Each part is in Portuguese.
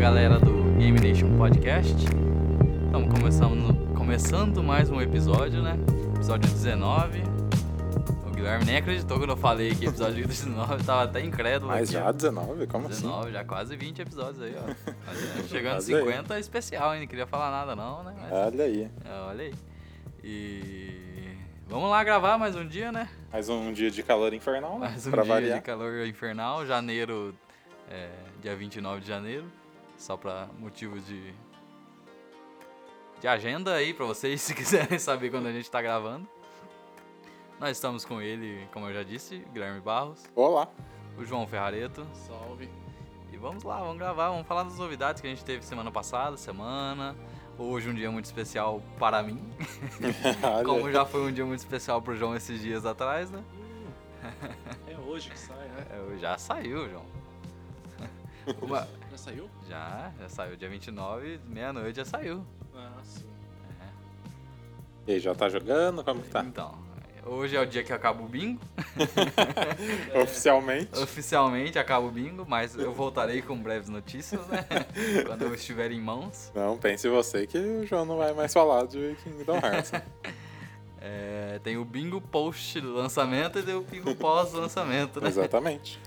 galera do Game Nation Podcast. Estamos começando, começando mais um episódio, né? Episódio 19. O Guilherme nem acreditou quando eu falei que episódio 19, eu tava até incrédulo. Mas aqui, já ó. 19? Como 19, assim? já quase 20 episódios aí, ó. Chegando aí. 50 é especial, hein? Não queria falar nada não, né? Mas, Olha aí. é, olha aí. E vamos lá gravar mais um dia, né? Mais um dia de calor infernal, né? Mais um pra dia variar. de calor infernal, janeiro, é, dia 29 de janeiro, só pra motivos de de agenda aí pra vocês, se quiserem saber quando a gente tá gravando. Nós estamos com ele, como eu já disse, Guilherme Barros, Olá. o João Ferrareto, Salve. e vamos lá, vamos gravar, vamos falar das novidades que a gente teve semana passada, semana. Hoje um dia muito especial para mim, como já foi um dia muito especial pro João esses dias atrás, né? É hoje que sai, né? É, Já saiu, João. Uma- saiu? Já, já saiu dia 29, meia-noite já saiu. Ah, sim. E aí, já tá jogando? Como que tá? Então, hoje é o dia que acaba o bingo. Oficialmente. Oficialmente acaba o bingo, mas eu voltarei com breves notícias, né? Quando eu estiver em mãos. Não, pense você que o João não vai mais falar de Kingdom Hearts. É, tem o bingo post-lançamento e tem o bingo pós-lançamento, né? Exatamente.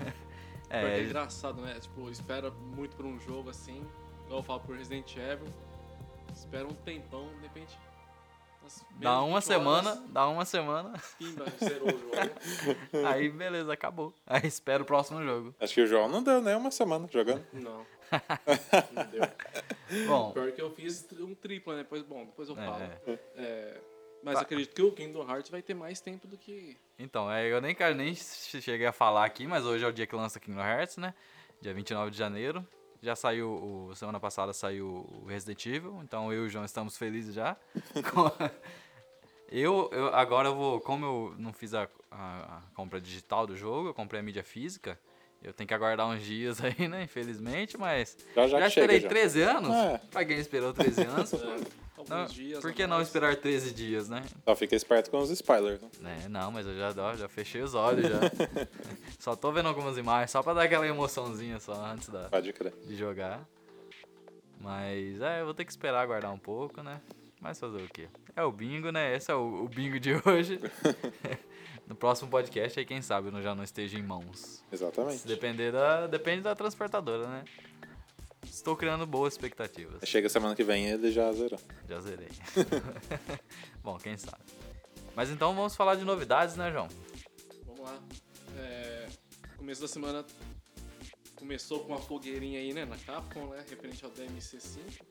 É, é É, engraçado, né? Tipo, espera muito por um jogo assim, igual eu falo por Resident Evil. Espera um tempão, de repente. dá uma 20 semana, horas, dá uma semana, Pimba, zerou o jogo. aí beleza, acabou. Aí espera o próximo jogo. Acho que o João não deu nem uma semana jogando. Não. Não deu. Bom, Pior que eu fiz um triplo, né? Depois, bom, depois eu falo. é, É, mas Tá. acredito que o Kingdom Hearts vai ter mais tempo do que. Então, é, eu nem, quero- nem cheguei a falar aqui, mas hoje é o dia que lança Kingdom Hearts, né? Dia 29 de janeiro. Já saiu, o, semana passada saiu o Resident Evil, então eu e o João estamos felizes já. Eu, eu, agora eu vou, como eu não fiz a, a- a compra digital do jogo, eu comprei a mídia física, eu tenho que aguardar uns dias aí, né? Infelizmente, mas Já já, já que chega, esperei já. 13 anos. É. Pra quem esperou 13 anos, É, alguns não, dias. por que não mais. esperar 13 dias, né? Só fica esperto com os spoilers. Né? É, não, mas eu já, ó, já fechei os olhos já. só tô vendo algumas imagens, só pra dar aquela emoçãozinha só antes da, Pode crer. de jogar. Mas é, eu vou ter que esperar aguardar um pouco, né? Mas fazer o quê? É o bingo, né? Esse é o, o bingo de hoje. no próximo podcast aí, quem sabe eu já não esteja em mãos. Se Exatamente. depender da. Depende da transportadora, né? Estou criando boas expectativas. Chega semana que vem ele já zerou. Já zerei. Bom, quem sabe. Mas então vamos falar de novidades, né, João? Vamos lá. É, começo da semana começou com uma fogueirinha aí, né, na Capcom, né, referente ao DMC5.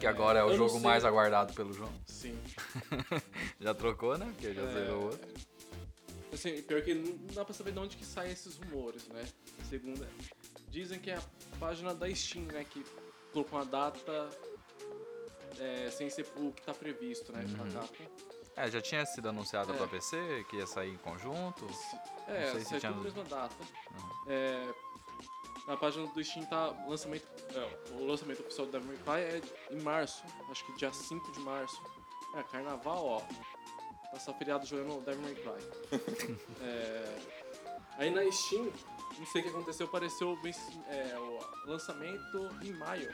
Que agora é o jogo mais aguardado pelo João. Sim. Já trocou, né? Porque já É, zerou o outro. Assim, pior que não dá pra saber de onde que saem esses rumores, né? Segunda, dizem que é a página da Steam, né, que colocou uma data é, sem ser o que tá previsto, né, Uhum. É, já tinha sido anunciado É. pra PC, que ia sair em conjunto. É, sei se tinha- tudo mesma data. Uhum. É, na página do Steam tá lançamento, é, o lançamento oficial do Devil May Cry é em março, acho que dia 5 de março. É, carnaval, ó. Passar feriado jogando Devil May Cry. É, aí na Steam, não sei o que aconteceu, apareceu é, o lançamento em maio.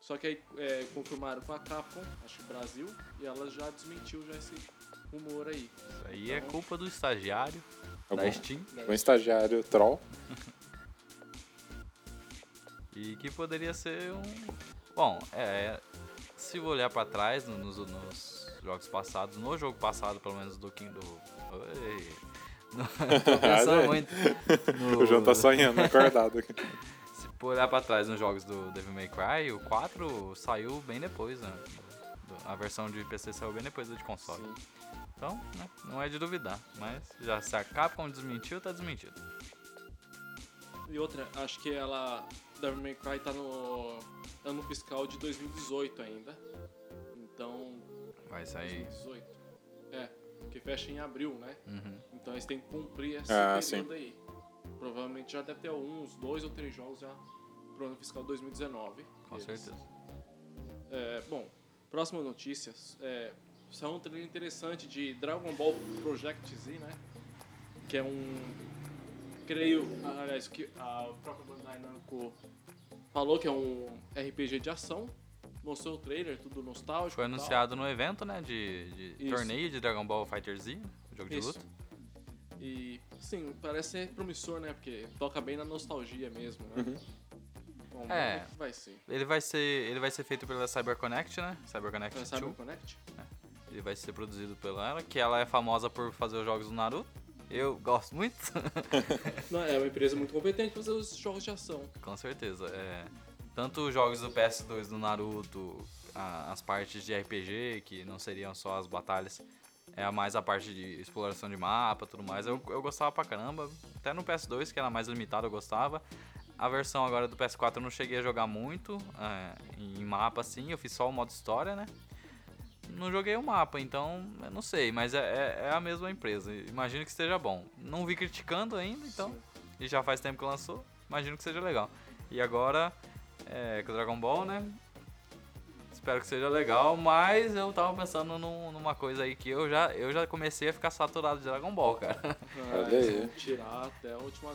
Só que aí é, confirmaram com a Capcom, acho que Brasil, e ela já desmentiu já esse rumor aí. Isso aí é culpa do estagiário da Algum, Steam. algum estagiário troll. E que poderia ser um. Bom, é. Se eu olhar pra trás no- nos, nos jogos passados, no jogo passado, pelo menos do King No, tô pensando muito. No, O João tá sonhando acordado aqui. Se for olhar pra trás nos jogos do Devil May Cry, o 4 saiu bem depois, né? A versão de PC saiu bem depois da de console. Sim. Então, né, não é de duvidar. Mas já se a Capcom desmentiu, tá desmentido. E outra, acho que ela. Devil May Cry tá no ano fiscal de 2018 ainda. Então. Vai sair. 2018. É, que fecha em abril, né? Uhum. Então eles têm que cumprir esse Ah, período aí. Provavelmente já deve ter uns dois ou três jogos já pro ano fiscal 2019. Com deles. certeza. É, bom, próxima notícia. É, saiu um trailer interessante de Dragon Ball Project Z, né? Que é um. Creio. Aliás, que a própria Bandai Namco falou que é um RPG de ação. Mostrou o trailer, tudo nostálgico. Foi tal. anunciado no evento, né? De, de torneio de Dragon Ball Fighter Z, jogo de Isso. luta. E, sim, parece ser promissor, né? Porque toca bem na nostalgia mesmo, né? Uhum. Bom, É. vai ser. Ele vai ser, ele vai ser feito pela CyberConnect, né? CyberConnect Vai 2. Cyber Connect? Ele vai ser produzido pela ela, que ela é famosa por fazer os jogos do Naruto. Eu gosto muito, Não, é uma empresa muito competente pra fazer os jogos de ação. com certeza. É, tanto os jogos do PS2 do Naruto, a- as partes de RPG, que não seriam só as batalhas, é mais a parte de exploração de mapa tudo mais. Eu, eu gostava pra caramba. Até no PS2, que era mais limitado, eu gostava. A versão agora do PS4 eu não cheguei a jogar muito é, em mapa assim, eu fiz só o modo história, né? Não joguei o mapa, então eu não sei, mas é, é- é a mesma empresa. Imagino que esteja bom. Não vi criticando ainda, então. E já faz tempo que lançou. Imagino que seja legal. E agora, é, com o Dragon Ball, né? Espero que seja legal, mas eu tava pensando num- numa coisa aí que eu já, eu já comecei a ficar saturado de Dragon Ball, cara. Ah, Olha aí. tirar até a última.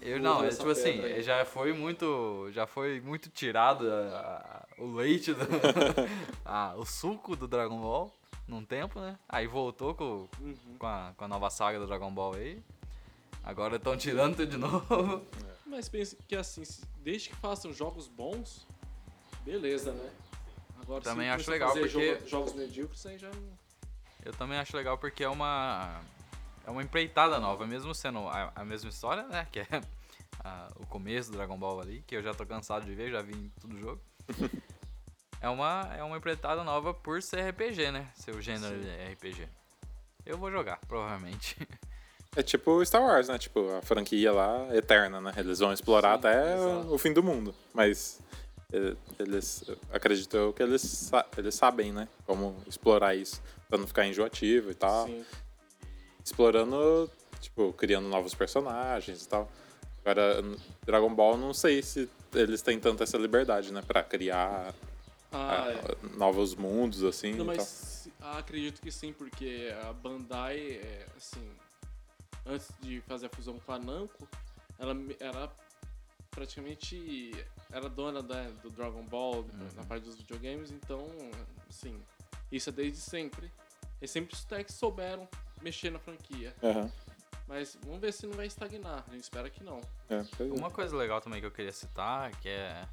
Eu não, é, tipo assim, aí. já foi muito, já foi muito tirado a- a- o leite, do, a- o suco do Dragon Ball num tempo, né? Aí voltou com, Uhum. com, a, com a nova saga do Dragon Ball aí. Agora estão tirando tudo de novo. Mas pense que assim, desde que façam jogos bons, beleza, né? Agora, Também acho legal, porque- jogo- jogos medíocres, aí já. Eu também acho legal porque é uma é uma empreitada nova, mesmo sendo a, a mesma história, né? Que é a- o começo do Dragon Ball ali, que eu já tô cansado de ver, já vi em todo jogo. é uma é uma empreitada nova por ser RPG, né? Seu gênero Sim. RPG. Eu vou jogar, provavelmente. É tipo Star Wars, né? Tipo, a franquia lá, eterna, né? Eles vão explorar Sim, até exato. o fim do mundo. Mas eh, eles, acredito eu que eles, eles sabem, né? Como explorar isso. Pra não ficar enjoativo e tal. Sim. Explorando, tipo, criando novos personagens e tal. Agora, Dragon Ball, não sei se eles têm tanta essa liberdade, né? Pra criar Ah, ah, é. novos mundos, assim. Não, e mas ah, acredito que sim, porque a Bandai, é, assim, antes de fazer a fusão com a Namco, ela era praticamente era dona da- do Dragon Ball na parte dos videogames, então, assim, isso é desde sempre. Eles sempre até que souberam mexer na franquia. Aham. Mas vamos ver se não vai estagnar. A gente espera que não. É, é. Uma coisa legal também que eu queria citar, que é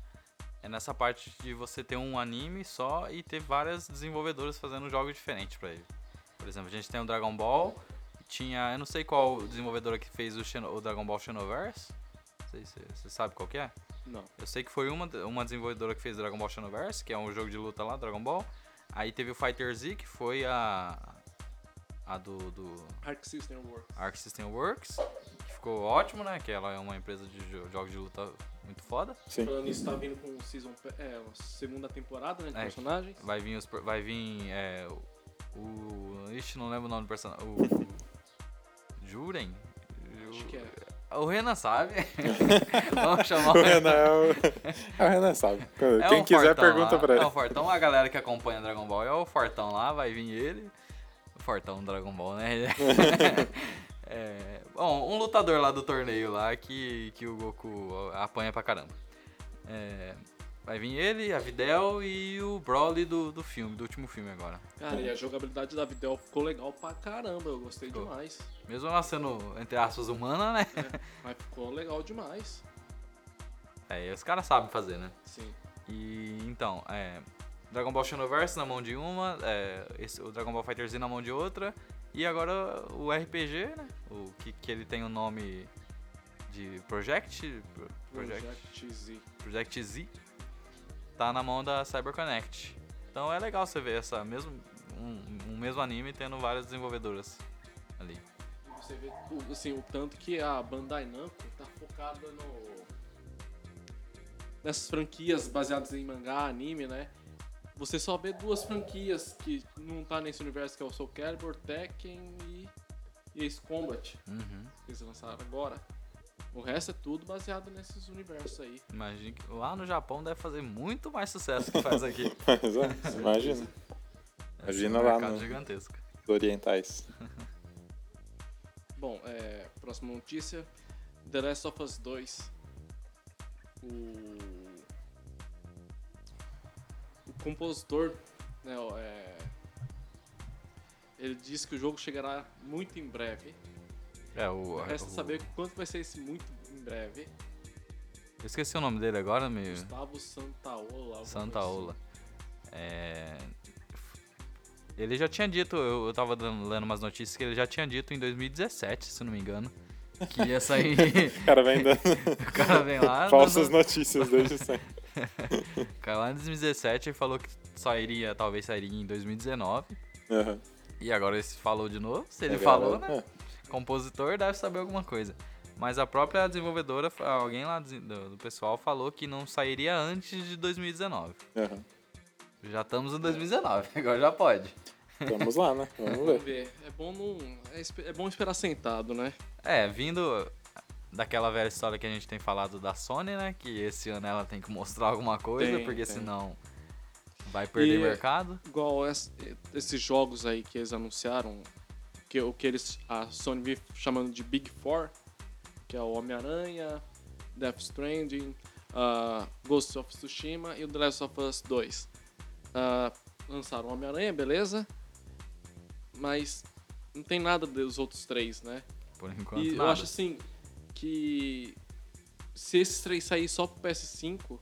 é nessa parte de você ter um anime só e ter várias desenvolvedoras fazendo jogos diferentes pra ele. Por exemplo, a gente tem o Dragon Ball, tinha, eu não sei qual desenvolvedora que fez o, Xeno- o Dragon Ball Xenoverse. Não sei se você sabe qual que é. Não. Eu sei que foi uma, uma desenvolvedora que fez Dragon Ball Xenoverse, que é um jogo de luta lá, Dragon Ball. Aí teve o Fighter Z, que foi a a do, do Arc System Works. Arc System Works, que ficou ótimo, né? Que ela é uma empresa de jo- jogos de luta muito foda. Sim. Falando nisso, tá vindo com season, é, a segunda temporada, né, de É. personagens. Vai vir os vai vir é, o, o ixi, não lembro o nome do personagem. O Juren? Acho que é. O Renan sabe. Vamos chamar O Renan, é o... o Renan sabe. É Quem um quiser, pergunta lá. pra ele. É o Fortão, a galera que acompanha Dragon Ball é o Fortão lá, vai vir ele. O Fortão do Dragon Ball, né? É, bom, um lutador lá do torneio lá que, que o Goku apanha pra caramba. É, vai vir ele, a Videl e o Broly do, do filme, do último filme agora. Cara, e a jogabilidade da Videl ficou legal pra caramba, eu gostei Ficou. demais. Mesmo ela sendo, entre aspas, humana, né? É, mas ficou legal demais. É, os caras sabem fazer, né? Sim. E então, é, Dragon Ball Xenoverse na mão de uma, é, esse- o Dragon Ball Fighter Z na mão de outra, e agora o RPG, né? O que, que ele tem o nome de Project, Pro- Project, Project Z. Project Z, tá na mão da CyberConnect. Então é legal você ver essa mesmo um, um mesmo anime tendo várias desenvolvedoras ali. Você vê o- assim, o tanto que a Bandai Namco tá focada no nessas franquias baseadas em mangá, anime, né? Você só vê duas franquias que não tá nesse universo que é o Soul Calibur, Tekken e, e Ace Combat, Uhum. que eles lançaram agora. O resto é tudo baseado nesses universos aí. Imagina que lá no Japão deve fazer muito mais sucesso que faz aqui. Mas, é, imagina, Imagina um lá mercado no- gigantesco. os orientais. Bom, é, próxima notícia: The Last of Us 2. O compositor, né, é, ele disse que o jogo chegará muito em breve. É, o. Resta o- saber quanto vai ser esse muito em breve. Eu esqueci o nome dele agora, me. Gustavo Santaola. Santaola. assim. É... Ele já tinha dito, eu, eu tava dando- lendo umas notícias que ele já tinha dito em 2017, se não me engano, que ia sair. O cara vem dando o cara vem lá. falsas dando- notícias desde sempre. O cara lá em 2017 ele falou que sairia, talvez sairia em 2019. Aham. E agora ele falou de novo. Se ele Agora, falou, né? é. Compositor deve saber alguma coisa. Mas a própria desenvolvedora, alguém lá do, do pessoal falou que não sairia antes de 2019. Aham. Já estamos em 2019, agora já pode. Vamos lá, né? Vamos Vamos ver. É bom, não, é, é bom esperar sentado, né? É, vindo daquela velha história que a gente tem falado da Sony, né? Que esse ano ela tem que mostrar alguma coisa, Tem, porque tem. senão vai perder E- mercado. Igual es- esses jogos aí que eles anunciaram, que o que eles a Sony vive chamando de Big Four, que é o Homem-Aranha, Death Stranding, uh, Ghost of Tsushima e o The Last of Us 2. Ah, lançaram o Homem-Aranha, beleza? Mas não tem nada dos outros três, né? Por enquanto, E eu nada. acho assim que se esses três saírem só pro PS5,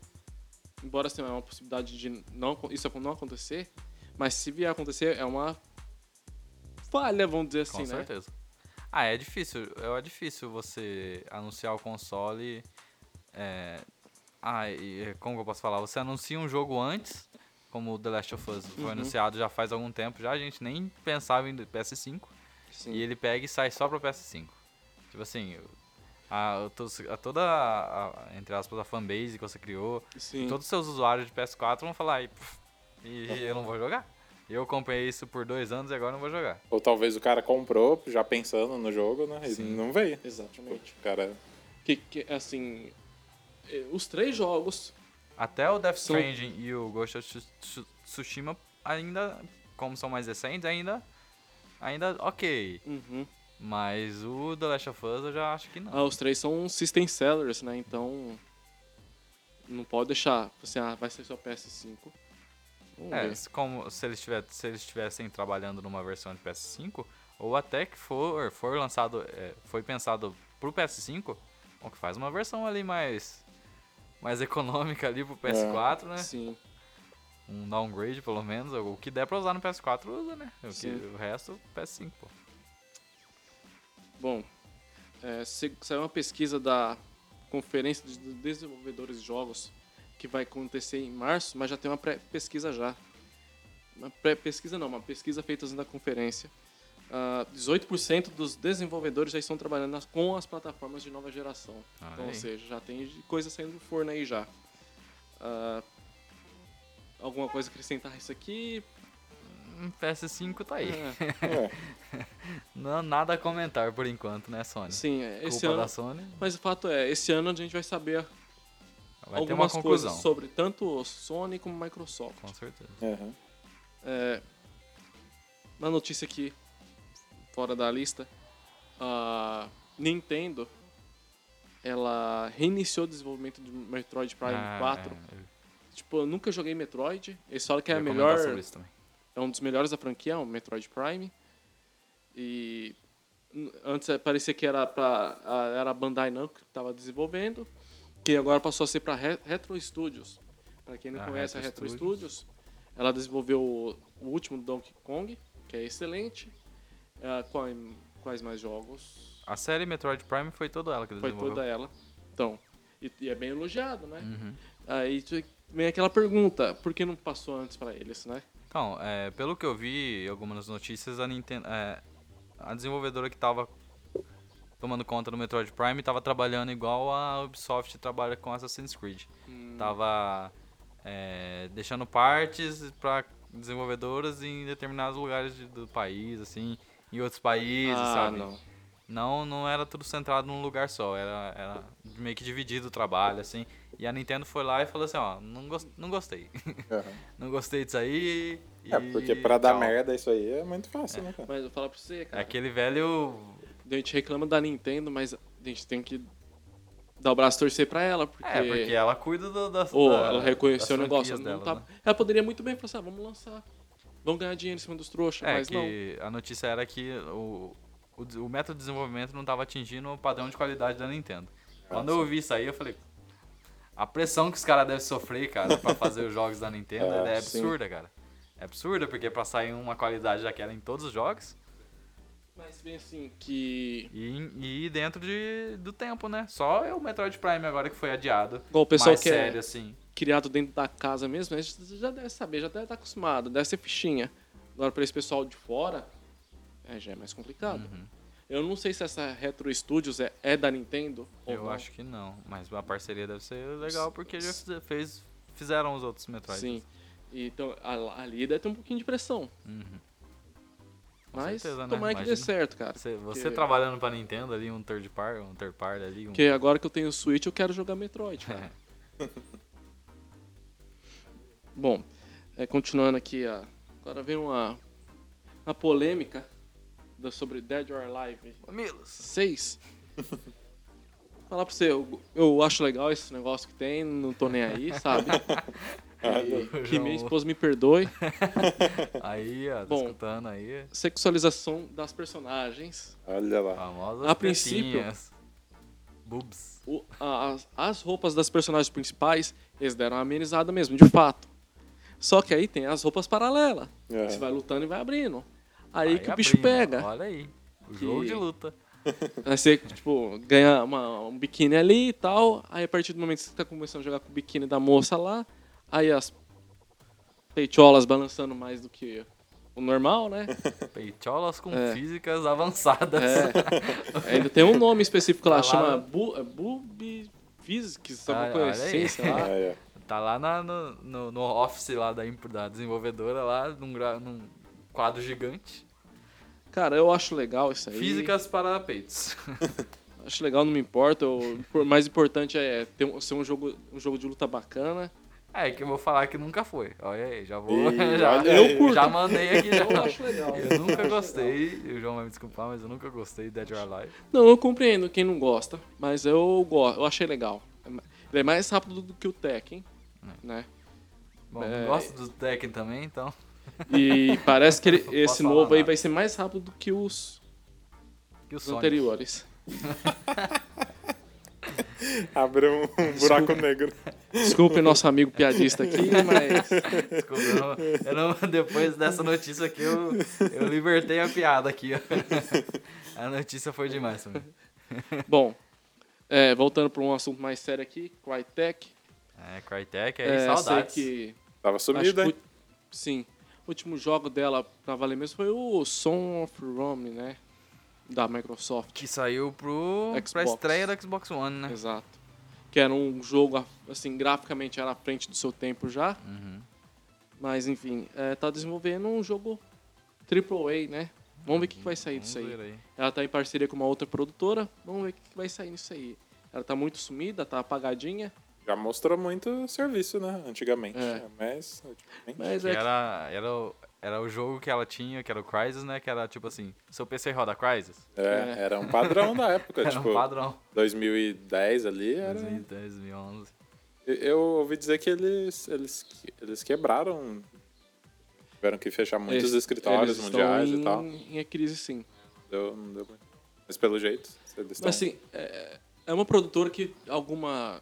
embora tenha uma possibilidade de não, isso não acontecer, mas se vier a acontecer, é uma falha, vamos dizer Com assim, né? certeza. Ah, é difícil. É difícil você anunciar o console. É... Ah, e como que eu posso falar? Você anuncia um jogo antes, como o The Last of Us foi Uhum. anunciado já faz algum tempo, já a gente nem pensava em PS5. Sim. E ele pega e sai só pra PS5. Tipo assim, a, a- toda, a, entre aspas, a fanbase que você criou, Sim. todos os seus usuários de PS4 vão falar, e, e eu não vou jogar. Eu comprei isso por dois anos e agora não vou jogar. Ou talvez o cara comprou já pensando no jogo, né? E Sim. não veio. Exatamente. O cara. Que, que assim, eh, os três jogos, Até o Death São- Stranding e o Ghost of Tsu- Tsu- Tsushima ainda, como são mais recentes, ainda, ainda ok. uhum, Mas o The Last of Us eu já acho que não. ah, os três são system sellers, né? Então não pode deixar, assim, ah, vai ser só PS5. É, ver. como, se, eles tiver, se eles estivessem trabalhando numa versão de PS5, ou até que for, for lançado, é, foi pensado pro PS5, bom, que faz uma versão ali mais, mais econômica ali pro PS4, né? Sim. Um downgrade pelo menos, o que der pra usar no PS4 usa, né? O, que- o resto, PS5, pô. Bom, é, se- saiu uma pesquisa da Conferência de Desenvolvedores de Jogos que vai acontecer em março, mas já tem uma pré-pesquisa já. Uma pré-pesquisa não, uma pesquisa feita na conferência. Ah, 18% dos desenvolvedores já estão trabalhando nas- com as plataformas de nova geração. Olha Então, ou seja, já tem coisa saindo do forno aí já. Ah, alguma coisa acrescentar isso aqui? Hum, PS5 tá aí. É, É, Não, nada a comentar por enquanto, né, Sony? sim, é, esse Culpa ano. da Sony. Mas o fato é, esse ano a gente vai saber Vai ter uma algumas conclusão. coisas sobre tanto Sony como Microsoft. Com certeza. aham. É, uma notícia aqui, fora da lista, a Nintendo ela reiniciou o desenvolvimento de Metroid Prime Ah, 4. é, Tipo, eu nunca joguei Metroid. Eles falam que é, a melhor, é um dos melhores da franquia, o Metroid Prime. E antes parecia que era pra, a- era a Bandai Namco que estava desenvolvendo, que agora passou a ser para Retro Studios. Para quem não A conhece Retro a Retro Studios, ela desenvolveu o, último Donkey Kong, que é excelente. Eh, quais, mais jogos? A série Metroid Prime foi toda ela que Foi desenvolveu. toda ela. Então, e, e é bem elogiado, né? Uhum. Aí vem aquela pergunta, por que não passou antes para eles, né? Então, é, pelo que eu vi em algumas notícias, a Nintendo, é, a desenvolvedora que tava tomando conta do Metroid Prime tava trabalhando igual a Ubisoft trabalha com Assassin's Creed. Hum, Tava é, deixando partes para desenvolvedoras em determinados lugares de- do país, assim, em outros países, ah, sabe? não. Não, não era tudo centrado num lugar só, era, era meio que dividido o trabalho, assim. E a Nintendo foi lá e falou assim, ó, não, gos- não gostei. aham. não gostei disso aí. É, e porque pra dar merda isso aí é muito fácil, né, cara? Mas eu vou falar pra você, É cara. aquele velho. A gente reclama da Nintendo, mas a gente tem que dar o braço a torcer pra ela, porque... É, porque ela cuida do, das. Ou da- ela reconheceu o negócio. Não dela, tá... né? Ela poderia muito bem falar assim, ah, vamos lançar. Vamos ganhar dinheiro em cima dos trouxas, É mas não. que a notícia era que o, o, o método de desenvolvimento não estava atingindo o padrão de qualidade da Nintendo. Quando eu ouvi isso aí, eu falei. A pressão que os caras devem sofrer, cara, pra fazer os jogos da Nintendo É, é, sim. absurda, cara. É absurda, porque pra sair uma qualidade daquela em todos os jogos Mas bem assim, que... e, e dentro de, do tempo, né? Só é o Metroid Prime agora que foi adiado. Igual o pessoal mais que é- sério, assim. criado dentro da casa mesmo, a gente já deve saber, já deve estar acostumado, deve ser fichinha. Agora, pra esse pessoal de fora, é, já é mais complicado. Uhum. Eu não sei se essa Retro Studios é, é da Nintendo ou Eu não. acho que não, mas a parceria deve ser legal porque já fez, fizeram os outros Metroid. Sim. Então, a- ali deve ter um pouquinho de pressão. Uhum. Com Mas certeza, né? tomara que dê Imagina. certo, cara. Você, você Porque- trabalhando pra Nintendo ali, um third party, um third party ali, um... Porque agora que eu tenho o Switch, eu quero jogar Metroid, cara. Bom, é, continuando aqui, a, agora vem uma, uma polêmica da- sobre Dead or Alive Mamilos. 6. Falar pra você, eu, eu acho legal esse negócio que tem, não tô nem aí, sabe? E que minha esposa me perdoe. Aí, ó, tá Bom. escutando aí. Sexualização das personagens. Olha lá. Famosas A princípio-. Boobs. O- a- as, as roupas das personagens principais, eles deram uma amenizada mesmo, de fato. Só que aí tem as roupas paralelas. É. Você vai lutando e vai abrindo. Aí, que o abrindo, bicho pega. Olha aí. O Que- jogo de luta. Aí você, tipo, ganha uma- um biquíni ali e tal. Aí a partir do momento que você tá começando a jogar com o biquíni da moça lá, aí as peitolas balançando mais do que o normal, né? Peitolas com É. físicas avançadas. É. Ainda tem um nome específico lá, Tá lá chama bu, é Boob Physics, Ah, alguma coisa olha assim, sei lá. É, é. Tá lá na- no, no, no office lá da, imp- da desenvolvedora, lá num, gra- num quadro gigante. Cara, eu acho legal isso aí. Físicas para peitos. Acho legal, não me importa. O mais importante é ter ser um jogo, um jogo de luta bacana. É, que eu vou falar que nunca foi. Olha aí, já vou. Ih, já, aí. Eu já mandei aqui já. Eu acho legal. Eu nunca gostei, o João vai me desculpar, mas eu nunca gostei de Dead or Alive. Não, eu compreendo quem não gosta, mas eu gosto, eu achei legal. Ele é mais rápido do que o Tekken, né? Bom, É. gosto do Tekken também, então. E parece que ele- esse novo aí nada. vai ser mais rápido do que os, Que os Sonic. anteriores. Abriu um, um buraco negro. Desculpe nosso amigo piadista aqui, mas Desculpa, eu não, eu não- depois dessa notícia aqui, eu, eu libertei a piada aqui, ó. A notícia foi demais mim. bom. é, voltando para um assunto mais sério aqui, Crytek. É, Crytek, aí É, sei saudades. que Tava que hein? sim. O último jogo dela pra valer mesmo foi o Song of Rome, né? Da Microsoft. Que saiu pro, pra estreia do Xbox One, né? Exato. Que era um jogo, assim, graficamente era à frente do seu tempo já. Uhum. Mas, enfim, é, tá desenvolvendo um jogo AAA, né? Vamos ver o que, que vai sair Vamos disso aí. aí. Ela tá em parceria com uma outra produtora. Vamos ver o que, que vai sair nisso aí. Ela tá muito sumida, tá apagadinha. Já mostrou muito serviço, né? Antigamente. É. Mas, ultimamente. Mas é que- era, era, era o jogo que ela tinha, que era o Crysis, né? Que era tipo assim, seu PC roda Crysis? É, É. era um padrão da época. Era tipo, um padrão. 2010 ali era. 2010, 2011. Eu ouvi dizer que eles, eles, eles quebraram. Tiveram que fechar muitos eles- escritórios eles mundiais estão e tal. Em, em crise, sim. Deu, não deu muito. Mas pelo jeito, eles estão. Mas assim, é, é uma produtora que alguma.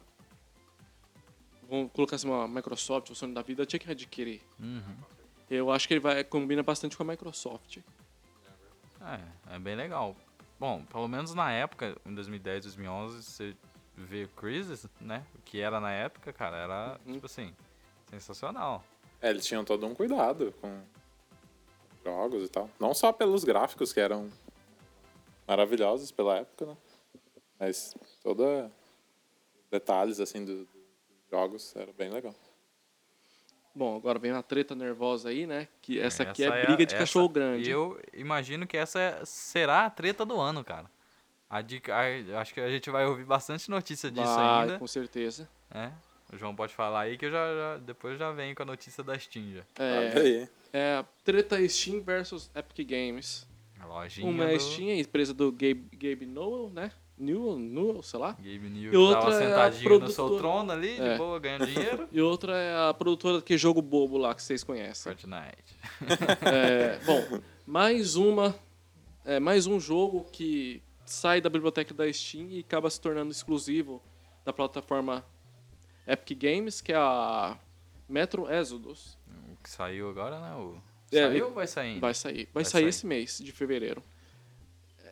Vamos colocar assim, uma Microsoft ou Sony da vida tinha que adquirir. Uhum. Eu acho que ele vai combina bastante com a Microsoft. É, é bem legal. Bom, pelo menos na época, em 2010, 2011, você vê o Crysis, né? O que era na época, cara, era, Uhum. tipo assim, sensacional. É, eles tinham todo um cuidado com jogos e tal. Não só pelos gráficos, que eram maravilhosos pela época, né? Mas toda detalhes, assim, do- dos jogos era bem legal. Bom, agora vem uma treta nervosa aí, né? Que essa, aqui é a- briga de essa- cachorro grande. E eu imagino que essa é- será a treta do ano, cara. A dica, a- acho que a gente vai ouvir bastante notícia disso Vai, ainda. com certeza. né? O João pode falar aí que eu já, já- depois já venho com a notícia da Steam já. É, é a treta Steam versus Epic Games. A lojinha Uma é a do- Steam, a empresa do Gabe, Gabe Newell, né? Newell, Newell, sei lá. Gabe E New outra tava é a sentadinho no seu produtora- trono ali, de É. boa, ganhando dinheiro. E outra é a produtora que jogo bobo lá que vocês conhecem. Fortnite. É, bom, mais uma, é, mais um jogo que sai da biblioteca da Steam e acaba se tornando exclusivo da plataforma Epic Games, que é a Metro Exodus. O que saiu agora, né? O... É, Saiu e- ou vai sair? Vai sair. Vai, Vai sair sair. esse mês de fevereiro.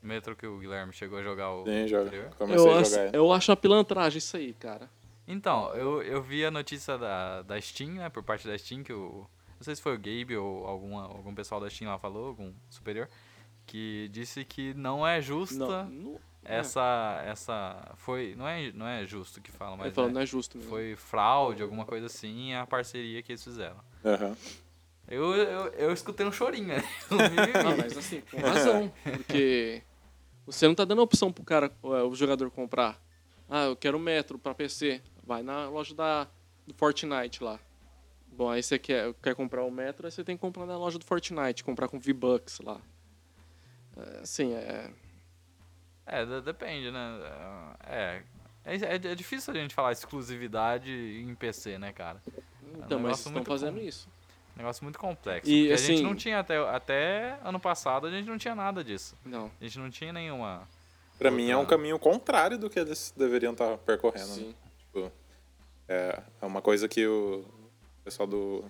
Metro que o Guilherme chegou a jogar o Sim, joga. Comecei Eu a acho, jogar ele. eu acho uma pilantragem isso aí, cara. Então, eu, eu vi a notícia da, da Steam, né? Por parte da Steam, que o. Não sei se foi o Gabe ou alguma, algum pessoal da Steam lá falou, algum superior, que disse que não é justa Não, não essa. essa. Foi. Não é, não é justo que fala, é. mas. Ele falou, né, não é justo mesmo. Foi fraude, alguma coisa assim, a parceria que eles fizeram. Aham. Eu, eu, eu escutei um chorinho, né? Um Ah, mas assim, com razão. Porque você não tá dando a opção pro cara, o o jogador comprar. Ah, eu quero metro pra PC. Vai na loja da, do Fortnite lá. Bom, aí você quer, quer comprar o metro, aí você tem que comprar na loja do Fortnite, comprar com V-Bucks lá. É, Assim, é. É, de- depende, né? É, é, é, é difícil a gente falar exclusividade em PC, né, cara? Então, mas negócio estão muito fazendo comum. isso. Negócio muito complexo. E, porque a assim- gente não tinha até, até ano passado, a gente não tinha nada disso. Não. A gente não tinha nenhuma. Pra mim é um Outra- caminho contrário do que eles deveriam estar percorrendo. né? Sim. Tipo, é, é uma coisa que o pessoal do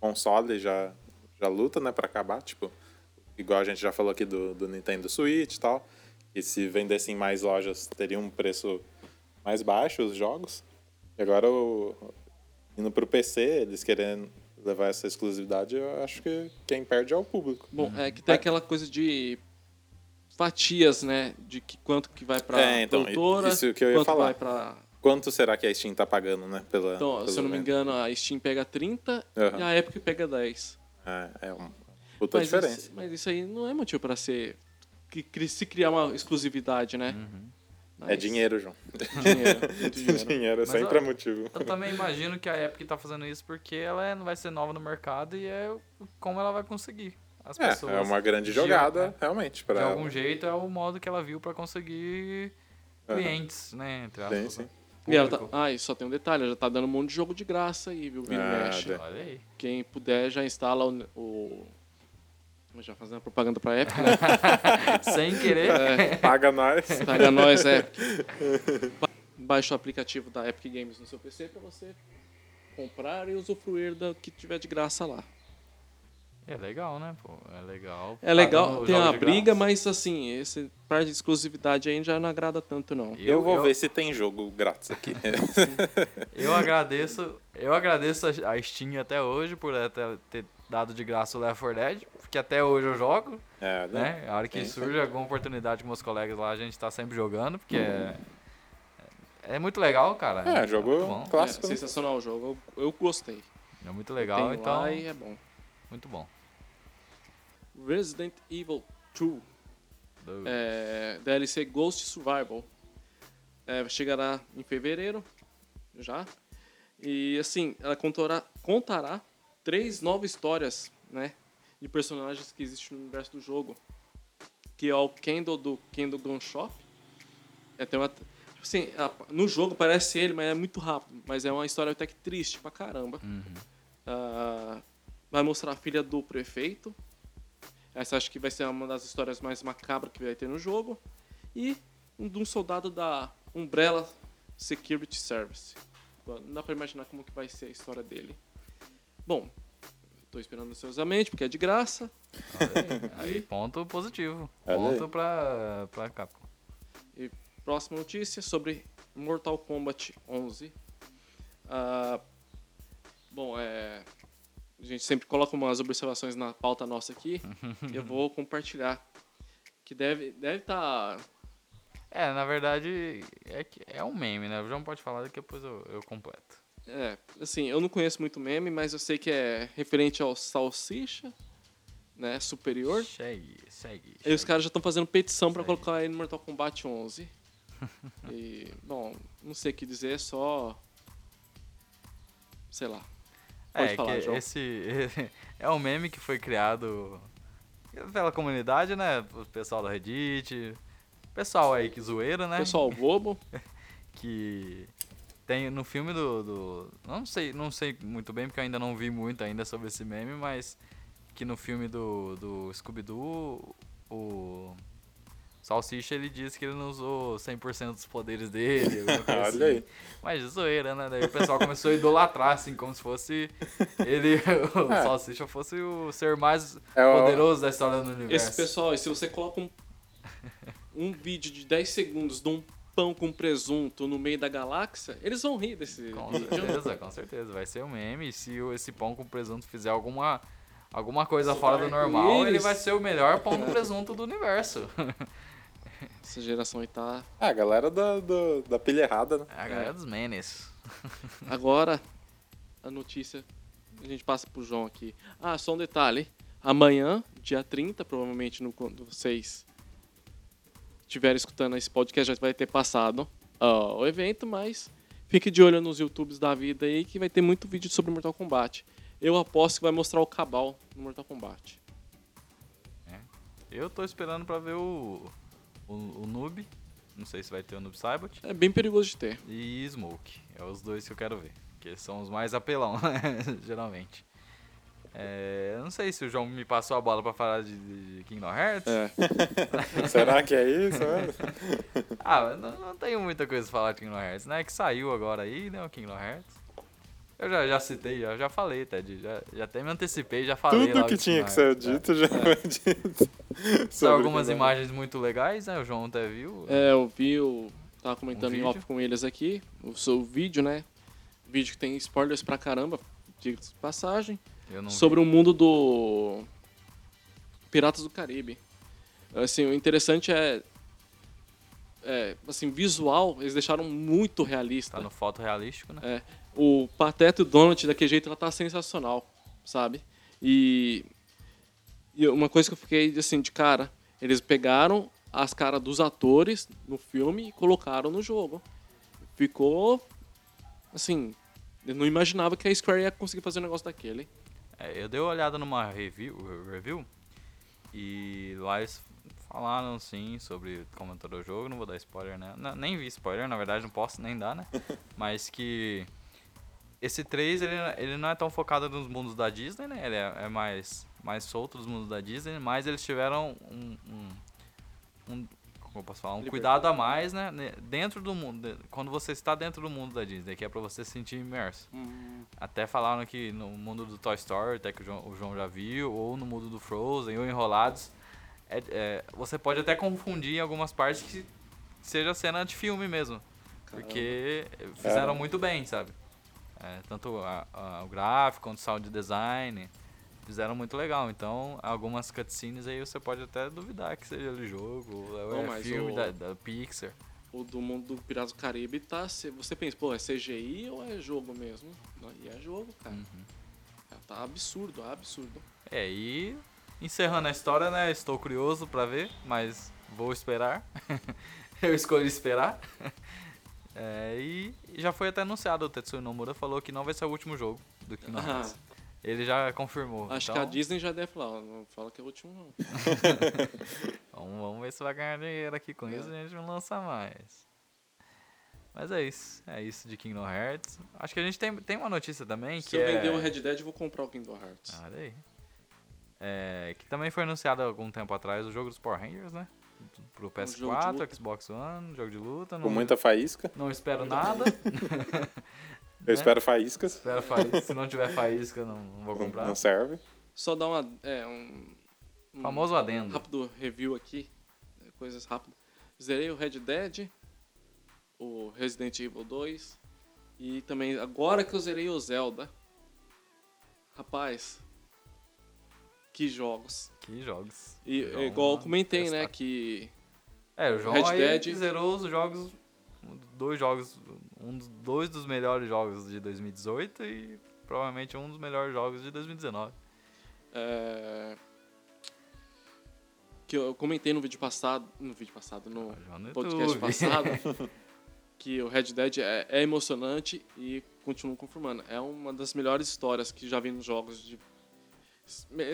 console já, já luta, né, pra acabar. Tipo, igual a gente já falou aqui do, do Nintendo Switch e tal. E se vendesse em mais lojas, teria um preço mais baixo os jogos. E agora, o, indo pro PC, eles querendo levar essa exclusividade, eu acho que quem perde é o público. Bom, é que tem aquela coisa de fatias, né? De que quanto que vai pra É, então, produtora, isso que eu ia quanto falar. vai pra Quanto será que a Steam tá pagando, né? Pela, Então, pelo se eu não me engano, a Steam pega 30 Aham. e a Epic pega 10. É, é uma puta Mas diferença. isso, mas isso aí não é motivo pra ser. Que, se criar uma exclusividade, né? É Mas- dinheiro, João. Dinheiro, muito dinheiro. dinheiro é sempre ó, é motivo. Eu também imagino que a Epic tá fazendo isso porque ela é- não vai ser nova no mercado e é como ela vai conseguir. As É, pessoas. é uma grande de- jogada, é, realmente. De Pra algum jeito é o modo que ela viu pra conseguir clientes, né? Entre Sim, aspas. sim. né? E ela tá, ah, e só tem um detalhe, já tá dando um monte de jogo de graça aí, viu? Vira e Ah, mexe. de- Olha aí. Quem puder já instala o. o já fazendo propaganda pra Epic, né? Sem querer. É, Paga nós. paga nós, Epic. Ba- Baixa o aplicativo da Epic Games no seu PC pra você comprar e usufruir do que tiver de graça lá. É legal, né? Pô, é legal. É legal, tem uma briga, graça. mas assim, esse parte de exclusividade aí já não agrada tanto, não. Eu, vou ver se tem jogo grátis aqui. Eu agradeço, eu agradeço a a Steam até hoje por ter, ter dado de graça o Left 4 Dead, porque até hoje eu jogo, é, né? né? A hora que Sim, surge alguma oportunidade com meus colegas lá, a gente tá sempre jogando, porque é, é muito legal, cara. É, jogo muito bom. É, clássico. né? sensacional o jogo, eu, eu gostei. É muito legal, Tem então lá e é bom. muito bom. Resident Evil 2, Do- é, DLC Ghost Survival, é, chegará em fevereiro, já. E assim, ela contará, contará três novas histórias, né, de personagens que existem no universo do jogo, que é o Kendall do Kendall Gun Shop. É, tem uma, assim, no jogo parece ele, mas é muito rápido, mas é uma história até que triste pra caramba. Uhum. Ah, vai mostrar a filha do prefeito. Essa acho que vai ser uma das histórias mais macabras que vai ter no jogo. E um de um soldado da Umbrella Security Service. Não dá pra imaginar como que vai ser a história dele. Bom, tô esperando ansiosamente, porque é de graça. Aí, ponto positivo. Olha aí. Ponto pra, pra Capcom. E próxima notícia sobre Mortal Kombat 11. Ah, bom, é, a gente sempre coloca umas observações na pauta nossa aqui. eu vou compartilhar. Que deve deve estar. É, na verdade, é, é um meme, né? O João pode falar, daqui depois eu, eu completo. É, assim, eu não conheço muito meme, mas eu sei que é referente ao Salsicha, né? Superior. Segue, segue. E os caras já estão fazendo petição pra Segue. colocar ele no Mortal Kombat 11. e, bom, não sei o que dizer, só. Sei lá. Pode é, falar, que João. esse é um meme que foi criado pela comunidade, né? O pessoal do Reddit, Pessoal aí que zoeira, né? Pessoal bobo. que tem no filme do, do, não sei não sei muito bem porque eu ainda não vi muito ainda sobre esse meme mas que no filme do, do Scooby-Doo o Salsicha ele disse que ele não usou 100% dos poderes dele Olha aí. assim. mas de zoeira né daí o pessoal começou a idolatrar assim como se fosse ele o É. Salsicha fosse o ser mais É o- poderoso da história do universo Esse pessoal, e se você coloca um, um vídeo de 10 segundos de um pão com presunto no meio da galáxia, eles vão rir desse Com vídeo. certeza, com certeza. Vai ser um meme. E se esse pão com presunto fizer alguma, alguma coisa fora do normal, ele arco-íris. vai ser o melhor pão com presunto do universo. Essa geração aí tá. Ah, a galera da, do- da pilha errada, né? É a galera dos menes. Agora, a notícia. A gente passa pro João aqui. Ah, só um detalhe. Amanhã, dia 30, provavelmente no, quando vocês estiverem escutando esse podcast, já vai ter passado ah, o evento, mas fique de olho nos YouTubes da vida aí que vai ter muito vídeo sobre Mortal Kombat. Eu aposto que vai mostrar o Cabal no Mortal Kombat. Eu tô esperando pra ver o, o, o Noob. Não sei se vai ter o Noob Saibot. É bem perigoso de ter. E Smoke. É os dois que eu quero ver. Que são os mais apelão, né? Geralmente. É, eu não sei se o João me passou a bola pra falar de, de Kingdom Hearts. É. Será que é isso? Ah, mas não, não tenho muita coisa pra falar de Kingdom Hearts, né? Que saiu agora aí, né? O Kingdom Hearts. Eu já, já citei, já, já falei, Ted. Já, já até me antecipei, já falei. lá Tudo o que tinha que ser Hearts, né? dito já foi dito. São algumas imagens muito legais, né? O João até viu. É, eu vi, eu tava comentando Um em off com eles aqui, o seu vídeo, né? Vídeo que tem spoilers pra caramba, diga de passagem, sobre o mundo do Piratas do Caribe. Assim, o interessante é, é assim, visual, eles deixaram muito realista. Tá no foto realístico, né? É, o Pateta e o Donald, daquele jeito, ela tá sensacional, sabe? E, e uma coisa que eu fiquei, assim, de cara, eles pegaram as caras dos atores no filme e colocaram no jogo. Ficou, assim, eu não imaginava que a Square ia conseguir fazer um negócio daquele. É, eu dei uma olhada numa review, review e lá eles falaram sim sobre como todo o jogo, não vou dar spoiler, né? Não, nem vi spoiler, na verdade não posso nem dar, né? Mas que esse 3 ele, ele não é tão focado nos mundos da Disney, né? Ele é, é mais, mais solto dos mundos da Disney, mas eles tiveram um, um, um como eu posso falar, um Liberdade. cuidado a mais, né? Dentro do mundo, quando você está dentro do mundo da Disney, que é pra você se sentir imerso. Até falaram que no mundo do Toy Story, até que o João, o João já viu, ou no mundo do Frozen, ou Enrolados, é, é, você pode até confundir em algumas partes que seja cena de filme mesmo. Porque fizeram Caramba. muito bem, sabe? É, tanto a- a- o gráfico quanto o sound design fizeram muito legal. Então, algumas cutscenes aí você pode até duvidar que seja de jogo, ou Não, é mas filme o- da, da Pixar. O do mundo do Piratas do Caribe tá. se- Você pensa, pô, é CGI ou é jogo mesmo? E é jogo, cara. Uhum. Tá absurdo, absurdo. É, e encerrando a história, né? Estou curioso pra ver, mas vou esperar. Eu escolhi esperar. É, e já foi até anunciado, o Tetsuya Nomura falou que não vai ser o último jogo do Kingdom Ah, Hearts. Ele já confirmou. acho então, que a Disney já deve falar, ó, não fala que é o último não. Vamos, vamos ver se vai ganhar dinheiro aqui com É. isso e a gente não lança mais. Mas é isso. É isso de Kingdom Hearts. Acho que a gente tem, tem uma notícia também Se que eu é... vender o Red Dead, eu vou comprar o Kingdom Hearts. Ah, Olha aí. É, que também foi anunciado há algum tempo atrás o jogo dos Power Rangers, né? Pro jogo de PS4, luta. Xbox One, jogo de luta. Com Não, muita faísca. não espero nada. Eu espero faíscas. espero faísca. Se não tiver faísca, não, não vou comprar. Não serve. Só dar uma. É, um. um Famoso adendo. Rápido review aqui. é, Coisas rápidas. Zerei o Red Dead, o Resident Evil 2 e também agora que eu zerei o Zelda. Rapaz, que jogos. Que jogos. E igual eu comentei, né, que É, o João Red aí Dead- zerou os jogos, dois jogos, um dos dois dos melhores jogos de 2018 e provavelmente um dos melhores jogos de 2019. é, que eu comentei no vídeo passado, no vídeo passado, no Ah, podcast passado, que o Red Dead é, é emocionante e continuo confirmando. É uma das melhores histórias que já vi nos jogos de.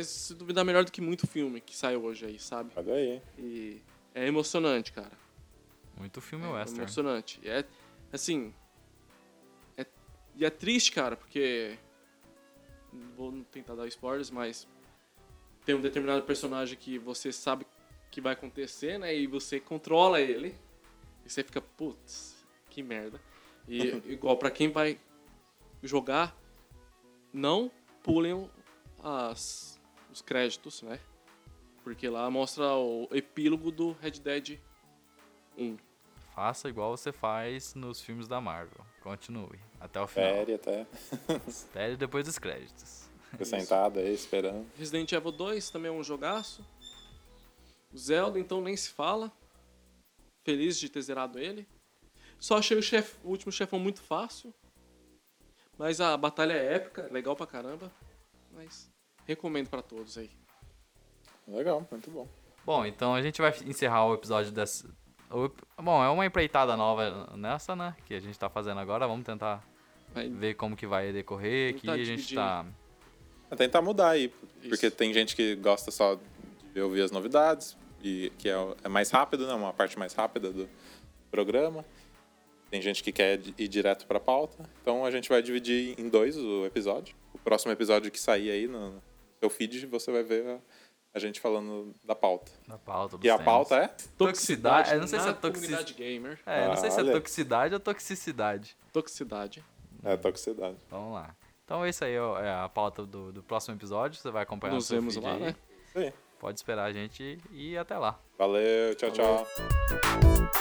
Se duvidar, melhor do que muito filme que sai hoje aí, sabe? Olha aí. E é emocionante, cara. Muito filme É western. emocionante. E é, assim... é- e é triste, cara, porque... não Vou tentar dar spoilers, mas... Tem um determinado personagem que você sabe que vai acontecer, né? E você controla ele. E você fica, putz, que merda. E igual pra quem vai jogar, não pulem as, os créditos, né? Porque lá mostra o epílogo do Red Dead 1. Faça igual você faz nos filmes da Marvel. Continue. Até o final. Série até. Até depois dos créditos. Fica sentado aí, esperando. Resident Evil 2 também é um jogaço. O Zelda, então, nem se fala. Feliz de ter zerado ele. Só achei o, chef, o último chefão muito fácil. Mas a batalha é épica, legal pra caramba. Mas recomendo pra todos aí. Legal, muito bom. Bom, então a gente vai encerrar o episódio dessa. Bom, é uma empreitada nova nessa, né? Que a gente tá fazendo agora. Vamos tentar Vai- ver como que vai decorrer. Aqui Tentar a gente tá. É tentar mudar aí, porque Isso. tem gente que gosta só de ouvir as novidades, e que é, é mais rápido, né? Uma parte mais rápida do programa. Tem gente que quer ir direto pra pauta. Então a gente vai dividir em dois o episódio. O próximo episódio que sair aí no seu feed, você vai ver a, a gente falando da pauta. Na pauta E a temas. pauta é? Toxicidade. Eu não sei se é toxicidade. gamer. É, eu não sei se é toxicidade ou toxicidade. Toxicidade. É toxicidade. Vamos lá. Então isso aí ó, é a pauta do, do próximo episódio. Você vai acompanhar Nos no seu vemos feed lá, aí. né? Aí. Pode esperar a gente e até lá. Valeu, tchau, Falou. tchau.